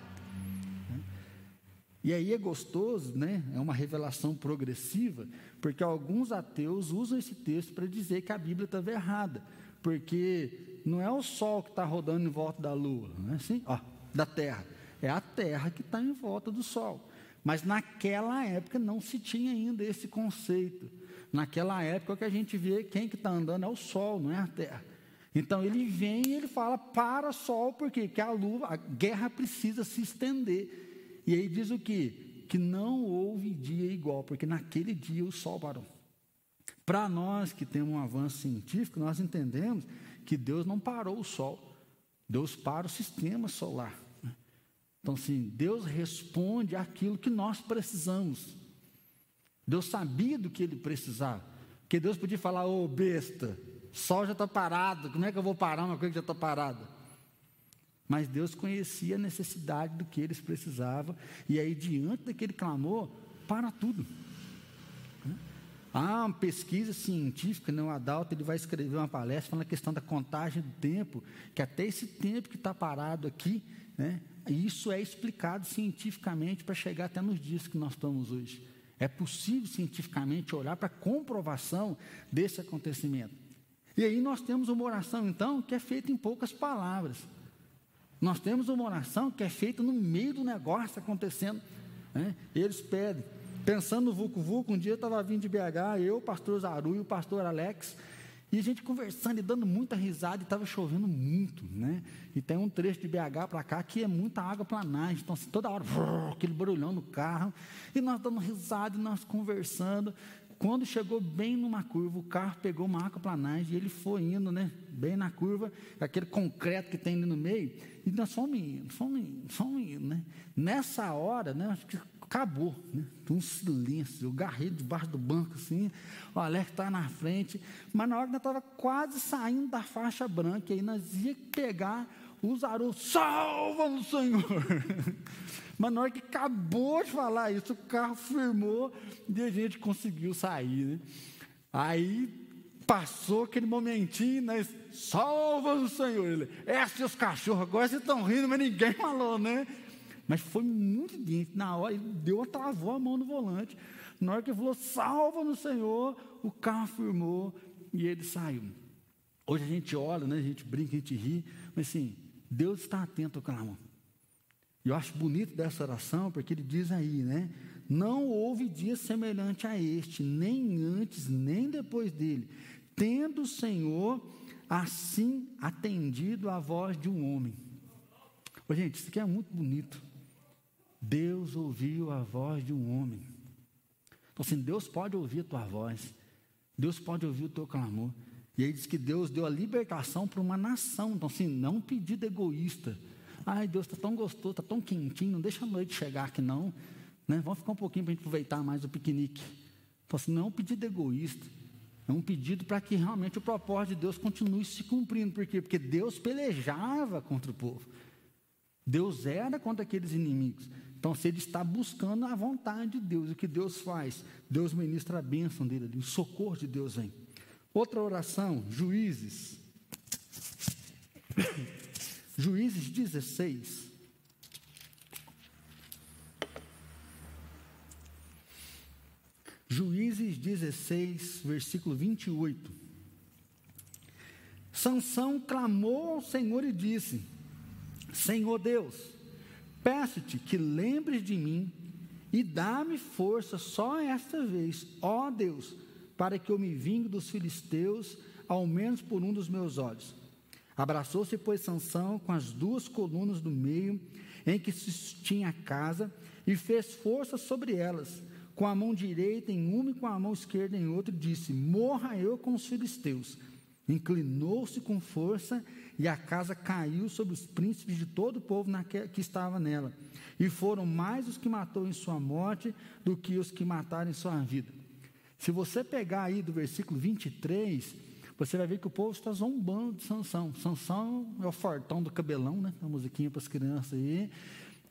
E aí é gostoso, né? É uma revelação progressiva, porque alguns ateus usam esse texto para dizer que a Bíblia estava errada, porque não é o Sol que está rodando em volta da Lua, não é assim? Ó, da Terra. É a Terra que está em volta do Sol. Mas naquela época não se tinha ainda esse conceito. Naquela época o que a gente vê, quem que está andando é o Sol, não é a Terra. Então ele vem e ele fala para Sol, por? Porque a lua, a guerra precisa se estender. E aí diz o quê? Que não houve dia igual, porque naquele dia o Sol parou. Para nós que temos um avanço científico, nós entendemos que Deus não parou o sol, Deus para o sistema solar. Então, assim, Deus responde aquilo que nós precisamos. Deus sabia do que ele precisava. Porque Deus podia falar, ô oh, besta, sol já está parado, como é que eu vou parar uma coisa que já está parada? Mas Deus conhecia a necessidade do que eles precisavam, e aí, diante daquele clamor, para tudo. Há uma pesquisa científica, né, o Adalto ele vai escrever uma palestra falando a questão da contagem do tempo, que até esse tempo que está parado aqui, né, isso é explicado cientificamente para chegar até nos dias que nós estamos hoje. É possível cientificamente olhar para a comprovação desse acontecimento. E aí nós temos uma oração, então, que é feita em poucas palavras. Nós temos uma oração que é feita no meio do negócio acontecendo. Né? Eles pedem, Pensando no Vucu Vucu, um dia eu estava vindo de BH, eu, o pastor Zaru e o pastor Alex, e a gente conversando e dando muita risada, e estava chovendo muito, né? E tem um trecho de BH para cá que é muita água planagem, então assim, toda hora, brrr, aquele barulhão no carro, e nós dando risada, e nós conversando. Quando chegou bem numa curva, o carro pegou uma aquaplanagem e ele foi indo, né? Bem na curva, aquele concreto que tem ali no meio, e nós fomos indo, fomos indo, fomos indo, né? Nessa hora, né? Acho que acabou, né? um silêncio, eu garrei debaixo do banco assim, o Alex está na frente, mas na hora que nós estava quase saindo da faixa branca, aí nós ia pegar o Zaru, salva o Senhor! mas na hora que acabou de falar isso, o carro firmou e a gente conseguiu sair. Né? Aí passou aquele momentinho, nós, salva o Senhor! Ele, seus cachorros, agora vocês estão rindo, mas ninguém falou, né? Mas foi muito diante. Na hora, ele deu, travou a mão no volante. Na hora que ele falou, salva no Senhor, o carro firmou e ele saiu. Hoje a gente olha, né, a gente brinca, a gente ri, mas assim, Deus está atento ao clamor. E eu acho bonito dessa oração, porque ele diz aí, né? Não houve dia semelhante a este, nem antes, nem depois dele, tendo o Senhor assim atendido à voz de um homem. Ô, gente, isso aqui é muito bonito. Deus ouviu a voz de um homem. Então, assim, Deus pode ouvir a tua voz. Deus pode ouvir o teu clamor. E aí diz que Deus deu a libertação para uma nação. Então, assim, não um pedido egoísta. Ai, Deus está tão gostoso, está tão quentinho, não deixa a noite chegar aqui não. Né? Vamos ficar um pouquinho para a gente aproveitar mais o piquenique. Então, assim, não é um pedido egoísta. É um pedido para que realmente o propósito de Deus continue se cumprindo. Por quê? Porque Deus pelejava contra o povo. Deus era contra aqueles inimigos. Então, se ele está buscando a vontade de Deus, o que Deus faz? Deus ministra a bênção dele ali, o socorro de Deus vem. Outra oração, Juízes. Juízes 16. Juízes 16, versículo 28. Sansão clamou ao Senhor e disse: Senhor Deus, peço-te que lembres de mim e dá-me força só esta vez, ó Deus, para que eu me vingue dos filisteus, ao menos por um dos meus olhos. Abraçou-se, pois, Sansão com as duas colunas do meio em que se tinha a casa e fez força sobre elas, com a mão direita em uma e com a mão esquerda em outra, e disse: Morra eu com os filisteus. Inclinou-se com força e a casa caiu sobre os príncipes de todo o povo que estava nela. E foram mais os que matou em sua morte do que os que mataram em sua vida. Se você pegar aí do versículo 23, você vai ver que o povo está zombando de Sansão. Sansão é o fortão do cabelão, né? A musiquinha para as crianças aí.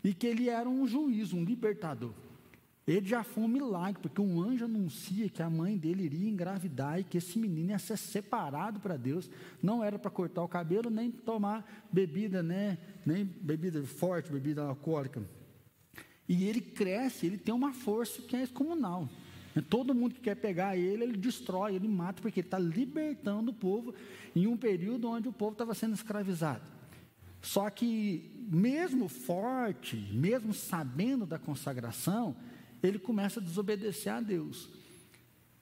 E que ele era um juiz, um libertador. Ele já foi um milagre, porque um anjo anuncia que a mãe dele iria engravidar e que esse menino ia ser separado para Deus. Não era para cortar o cabelo, nem tomar bebida, né? nem bebida forte, bebida alcoólica. E ele cresce, ele tem uma força que é excomunal. Todo mundo que quer pegar ele, ele destrói, ele mata, porque ele está libertando o povo em um período onde o povo estava sendo escravizado. Só que, mesmo forte, mesmo sabendo da consagração, ele começa a desobedecer a Deus.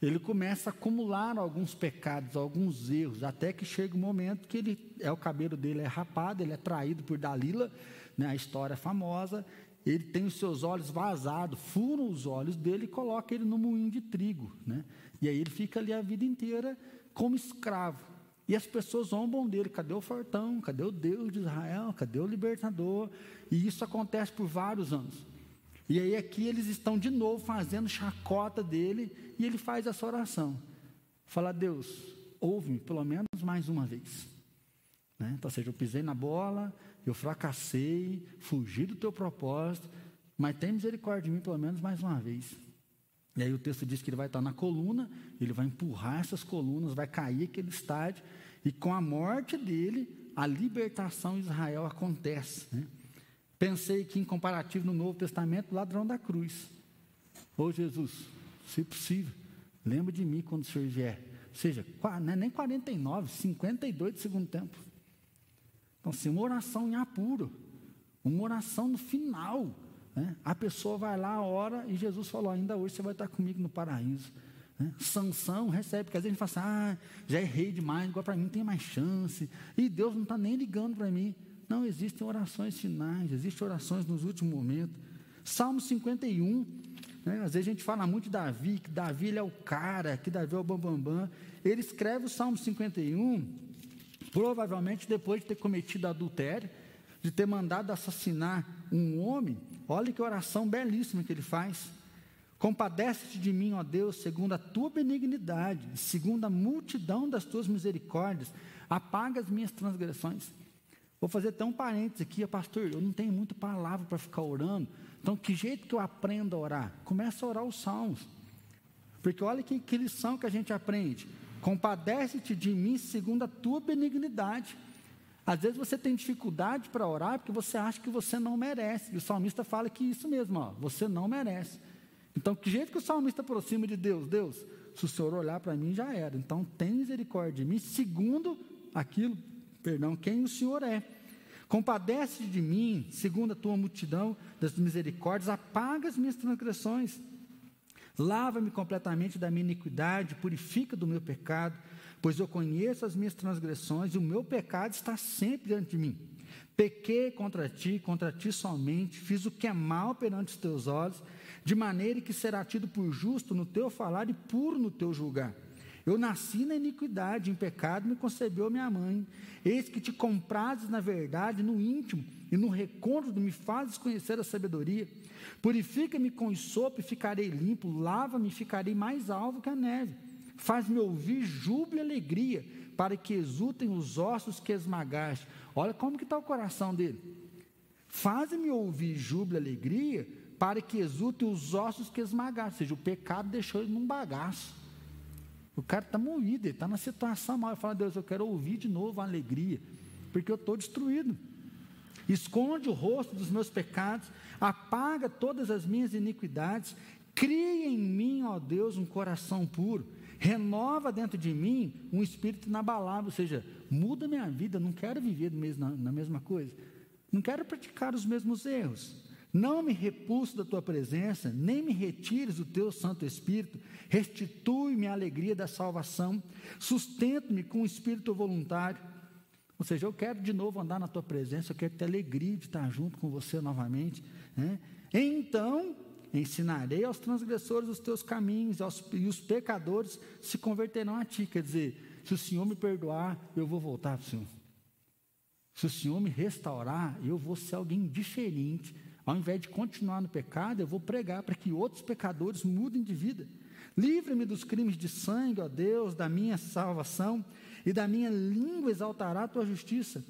Ele começa a acumular alguns pecados, alguns erros, até que chega o um momento que ele é o cabelo dele é rapado, ele é traído por Dalila, né, a história famosa. Ele tem os seus olhos vazados, furam os olhos dele e coloca ele no moinho de trigo, né? E aí ele fica ali a vida inteira como escravo. E as pessoas zombam dele: cadê o fortão? Cadê o Deus de Israel? Cadê o libertador? E isso acontece por vários anos. E aí aqui eles estão de novo fazendo chacota dele e ele faz essa oração. Fala, Deus, ouve-me pelo menos mais uma vez. Né? Então, ou seja, eu pisei na bola, eu fracassei, fugi do teu propósito, mas tem misericórdia de mim pelo menos mais uma vez. E aí o texto diz que ele vai estar na coluna, ele vai empurrar essas colunas, vai cair aquele estádio, e com a morte dele, a libertação de Israel acontece. Né? Pensei que, em comparativo no Novo Testamento, ladrão da cruz. Ô Jesus, se possível, lembra de mim quando o Senhor vier. Ou seja, é nem 49, 52 de segundo tempo. Então, assim, uma oração em apuro, uma oração no final. Né? A pessoa vai lá, ora, e Jesus falou: ainda hoje você vai estar comigo no paraíso. Né? Recebe, porque às vezes a gente fala assim, ah, já errei demais, agora para mim não tem mais chance. E Deus não está nem ligando para mim. Não, existem orações finais, existem orações nos últimos momentos. Salmo 51, né, às vezes a gente fala muito de Davi, que Davi é o cara, que Davi é o bambambam. Bam, bam. Ele escreve o Salmo 51, provavelmente depois de ter cometido adultério, de ter mandado assassinar um homem. Olha que oração belíssima que ele faz. Compadece-te de mim, ó Deus, segundo a tua benignidade, segundo a multidão das tuas misericórdias, apaga as minhas transgressões. Vou fazer até um parênteses aqui, pastor, eu não tenho muita palavra para ficar orando. Então, que jeito que eu aprendo a orar? Começa a orar os salmos. Porque olha que, que lição que a gente aprende. Compadece-te de mim segundo a tua benignidade. Às vezes você tem dificuldade para orar porque você acha que você não merece. E o salmista fala que isso mesmo, ó, você não merece. Então, que jeito que o salmista aproxima de Deus? Deus, se o Senhor olhar para mim, já era. Então, tem misericórdia de mim, segundo aquilo perdão, quem o Senhor é. Compadece de mim, segundo a tua multidão das misericórdias, apaga as minhas transgressões. Lava-me completamente da minha iniquidade, purifica do meu pecado, pois eu conheço as minhas transgressões e o meu pecado está sempre diante de mim. Pequei contra ti, contra ti somente, fiz o que é mal perante os teus olhos, de maneira que será tido por justo no teu falar e puro no teu julgar. Eu nasci na iniquidade, em pecado me concebeu minha mãe. Eis que te comprases na verdade, no íntimo, e no recôndito me fazes conhecer a sabedoria. Purifica-me com sopo e ficarei limpo, lava-me e ficarei mais alvo que a neve. Faz-me ouvir júbilo e alegria, para que exultem os ossos que esmagaste. Olha como que está o coração dele. Faz-me ouvir júbilo e alegria, para que exultem os ossos que esmagaste. Ou seja, o pecado deixou ele num bagaço. O cara está moído, ele está na situação mal. Ele fala, Deus, eu quero ouvir de novo a alegria, porque eu estou destruído. Esconde o rosto dos meus pecados, apaga todas as minhas iniquidades, Cria em mim, ó Deus, um coração puro. Renova dentro de mim um espírito inabalável, ou seja, muda minha vida. Não quero viver na, na mesma coisa. Não quero praticar os mesmos erros. Não me repulso da tua presença, nem me retires o teu Santo Espírito. Restitui-me a alegria da salvação. Sustento-me com o espírito voluntário. Ou seja, eu quero de novo andar na tua presença, eu quero ter alegria de estar junto com você novamente. Né? Então, ensinarei aos transgressores os teus caminhos, aos, e os pecadores se converterão a ti. Quer dizer, se o Senhor me perdoar, eu vou voltar para o Senhor. Se o Senhor me restaurar, eu vou ser alguém diferente. Ao invés de continuar no pecado, eu vou pregar para que outros pecadores mudem de vida. Livre-me dos crimes de sangue, ó Deus, da minha salvação, e da minha língua exaltará a tua justiça.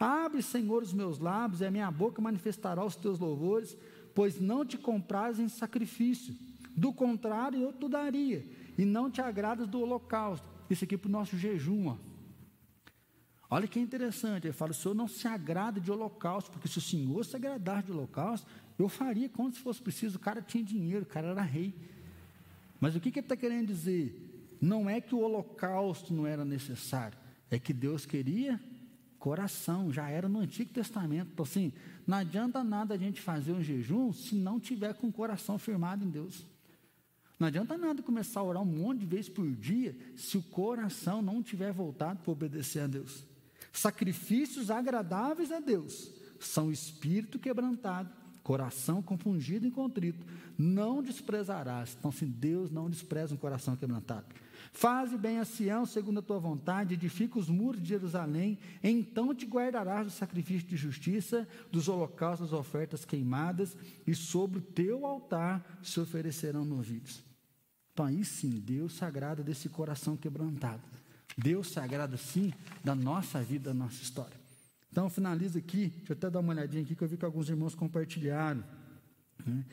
Abre, Senhor, os meus lábios, e a minha boca manifestará os teus louvores, pois não te compraz em sacrifício. Do contrário, eu te daria, e não te agradas do holocausto. Isso aqui para o nosso jejum, ó. Olha que interessante, ele fala: o Senhor não se agrada de holocausto, porque se o Senhor se agradar de holocausto, eu faria quando se fosse preciso. O cara tinha dinheiro, o cara era rei. Mas o que, que ele está querendo dizer? Não é que o holocausto não era necessário, é que Deus queria coração, já era no Antigo Testamento. Então, assim, não adianta nada a gente fazer um jejum se não tiver com o coração firmado em Deus. Não adianta nada começar a orar um monte de vezes por dia se o coração não tiver voltado para obedecer a Deus. Sacrifícios agradáveis a Deus são espírito quebrantado, coração compungido e contrito. Não desprezarás. Então, se Deus não despreza um coração quebrantado. Faze bem a Sião, segundo a tua vontade, edifica os muros de Jerusalém, então te guardarás do sacrifício de justiça, dos holocaustos, das ofertas queimadas, e sobre o teu altar se oferecerão novilhos. Então, aí sim, Deus se agrada desse coração quebrantado. Deus se agrada, sim, da nossa vida, da nossa história. Então, finalizo aqui, deixa eu até dar uma olhadinha aqui, que eu vi que alguns irmãos compartilharam. Né?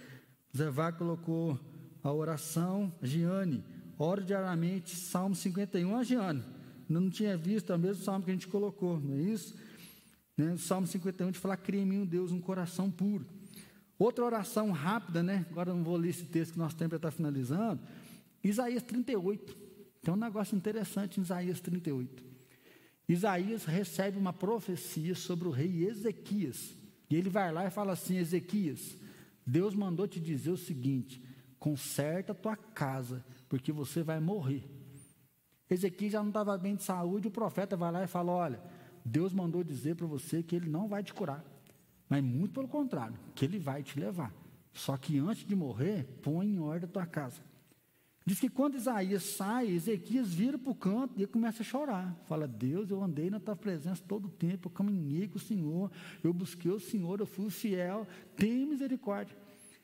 Zé Vá colocou a oração, Giane, ore diariamente, Salmo 51, a Giane, não tinha visto, é o mesmo salmo que a gente colocou, não é isso? Né? Salmo 51, de falar, cria em mim, Deus, um coração puro. Outra oração rápida, né? Agora não vou ler esse texto que nosso tempo já está finalizando. Isaías 38. Tem um negócio interessante em Isaías 38. Isaías recebe uma profecia sobre o rei Ezequias. E ele vai lá e fala assim: Ezequias, Deus mandou te dizer o seguinte: conserta tua casa, porque você vai morrer. Ezequias já não estava bem de saúde, o profeta vai lá e fala: Olha, Deus mandou dizer para você que ele não vai te curar, mas muito pelo contrário, que ele vai te levar. Só que antes de morrer, põe em ordem a tua casa. Diz que quando Isaías sai, Ezequias vira para o canto e começa a chorar. Fala, Deus, eu andei na tua presença todo o tempo, eu caminhei com o Senhor, eu busquei o Senhor, eu fui fiel, tenha misericórdia.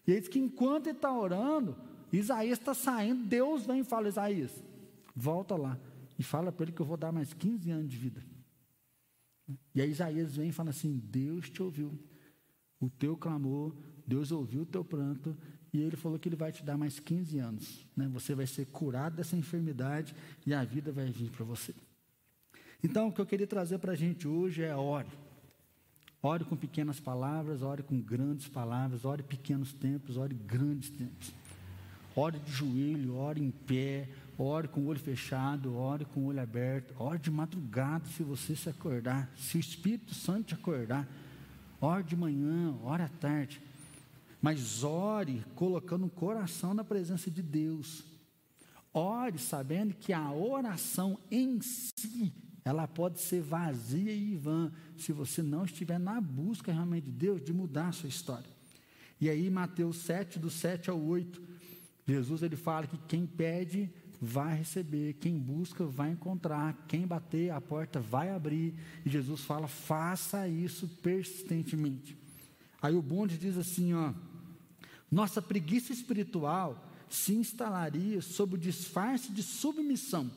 E ele diz que enquanto ele está orando, Isaías está saindo, Deus vem e fala, Isaías, volta lá e fala para ele que eu vou dar mais 15 anos de vida. E aí Isaías vem e fala assim, Deus te ouviu, o teu clamor, Deus ouviu o teu pranto, e ele falou que ele vai te dar mais 15 anos. Né? Você vai ser curado dessa enfermidade e a vida vai vir para você. Então, o que eu queria trazer para a gente hoje é ore. Ore com pequenas palavras, ore com grandes palavras, ore pequenos tempos, ore grandes tempos. Ore de joelho, ore em pé, ore com o olho fechado, ore com o olho aberto, ore de madrugada se você se acordar, se o Espírito Santo te acordar. Ore de manhã, ore à tarde. Mas ore colocando o coração na presença de Deus. Ore sabendo que a oração em si, ela pode ser vazia e vã, se você não estiver na busca realmente de Deus, de mudar a sua história. E aí, Mateus 7, do 7 ao 8, Jesus ele fala que quem pede vai receber, quem busca vai encontrar, quem bater a porta vai abrir. E Jesus fala: faça isso persistentemente. Aí o bonde diz assim, ó, nossa preguiça espiritual se instalaria sob o disfarce de submissão,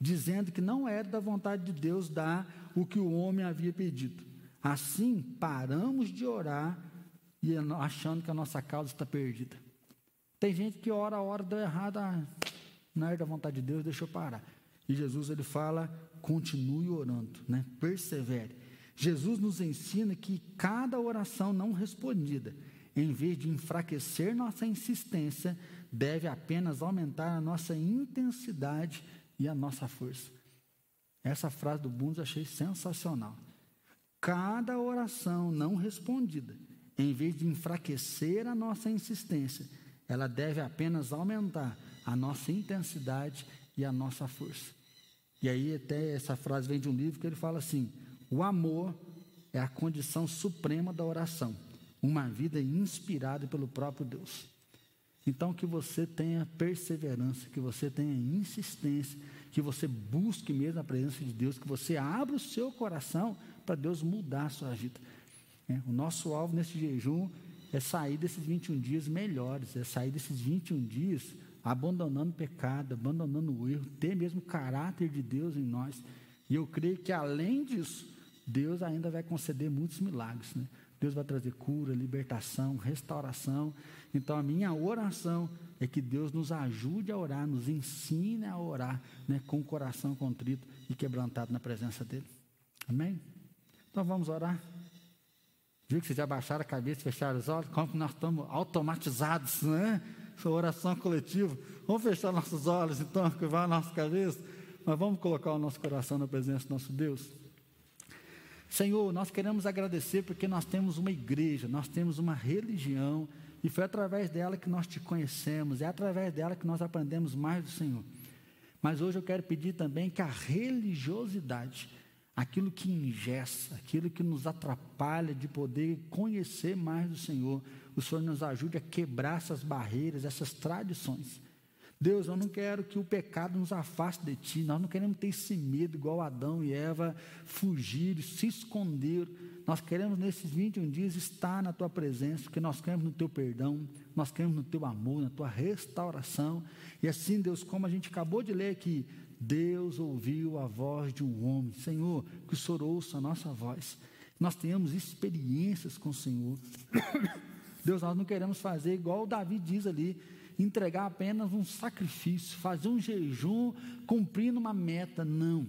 dizendo que não era da vontade de Deus dar o que o homem havia pedido. Assim, paramos de orar e achando que a nossa causa está perdida. Tem gente que ora a hora deu errado, ah, não era da vontade de Deus, deixa eu parar. E Jesus ele fala, continue orando, né? persevere. Jesus nos ensina que cada oração não respondida em vez de enfraquecer nossa insistência, deve apenas aumentar a nossa intensidade e a nossa força. Essa frase do Bundes eu achei sensacional. Cada oração não respondida, em vez de enfraquecer a nossa insistência, ela deve apenas aumentar a nossa intensidade e a nossa força. E aí, até essa frase vem de um livro que ele fala assim: o amor é a condição suprema da oração, uma vida inspirada pelo próprio Deus. Então, que você tenha perseverança, que você tenha insistência, que você busque mesmo a presença de Deus, que você abra o seu coração para Deus mudar a sua vida. É, o nosso alvo nesse jejum é sair desses 21 dias melhores, é sair desses 21 dias abandonando o pecado, abandonando o erro, ter mesmo o caráter de Deus em nós. E eu creio que além disso, Deus ainda vai conceder muitos milagres. Né? Deus vai trazer cura, libertação, restauração. Então a minha oração é que Deus nos ajude a orar, nos ensine a orar né, com o coração contrito e quebrantado na presença dEle. Amém? Então vamos orar. Viu que vocês já baixaram a cabeça, fecharam os olhos? Como que nós estamos automatizados, né? Essa oração coletiva. Vamos fechar nossos olhos, então, que vai a nossa cabeça. Mas vamos colocar o nosso coração na presença do nosso Deus. Senhor, nós queremos agradecer porque nós temos uma igreja, nós temos uma religião, e foi através dela que nós te conhecemos, é através dela que nós aprendemos mais do Senhor. Mas hoje eu quero pedir também que a religiosidade, aquilo que ingessa, aquilo que nos atrapalha de poder conhecer mais do Senhor, o Senhor nos ajude a quebrar essas barreiras, essas tradições. Deus, eu não quero que o pecado nos afaste de Ti, nós não queremos ter esse medo, igual Adão e Eva, fugir, se esconder. Nós queremos nesses 21 dias estar na Tua presença, porque nós queremos no Teu perdão, nós queremos no Teu amor, na Tua restauração. E assim, Deus, como a gente acabou de ler aqui, Deus ouviu a voz de um homem. Senhor, que o Senhor ouça a nossa voz. Nós tenhamos experiências com o Senhor. Deus, nós não queremos fazer igual o Davi diz ali, entregar apenas um sacrifício, fazer um jejum, cumprindo uma meta. Não.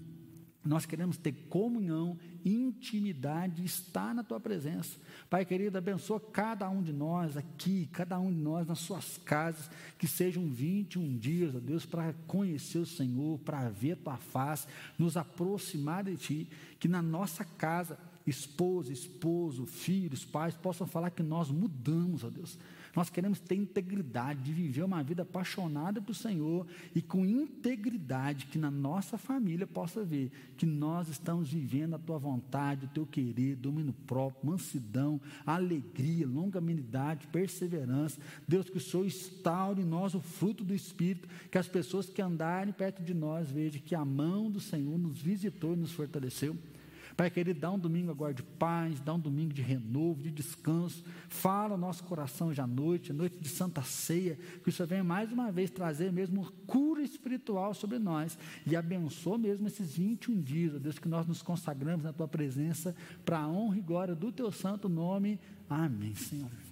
Nós queremos ter comunhão, intimidade, estar na tua presença. Pai querido, abençoa cada um de nós aqui, cada um de nós nas suas casas, que sejam 21 dias, ó Deus, para conhecer o Senhor, para ver a tua face, nos aproximar de ti, que na nossa casa, esposa, esposo, filhos, pais possam falar que nós mudamos, ó Deus nós queremos ter integridade, de viver uma vida apaixonada por Senhor e com integridade, que na nossa família possa ver que nós estamos vivendo a tua vontade, o teu querer, domínio próprio, mansidão, alegria, longanimidade, perseverança. Deus, que o Senhor instaure em nós o fruto do Espírito, que as pessoas que andarem perto de nós vejam que a mão do Senhor nos visitou e nos fortaleceu. Pai querido, dá um domingo agora de paz, dá um domingo de renovo, de descanso. Fala o nosso coração já à noite, noite de Santa Ceia, que o Senhor venha mais uma vez trazer mesmo cura espiritual sobre nós e abençoa mesmo esses 21 dias, ó Deus, que nós nos consagramos na tua presença para a honra e glória do teu santo nome. Amém, Senhor.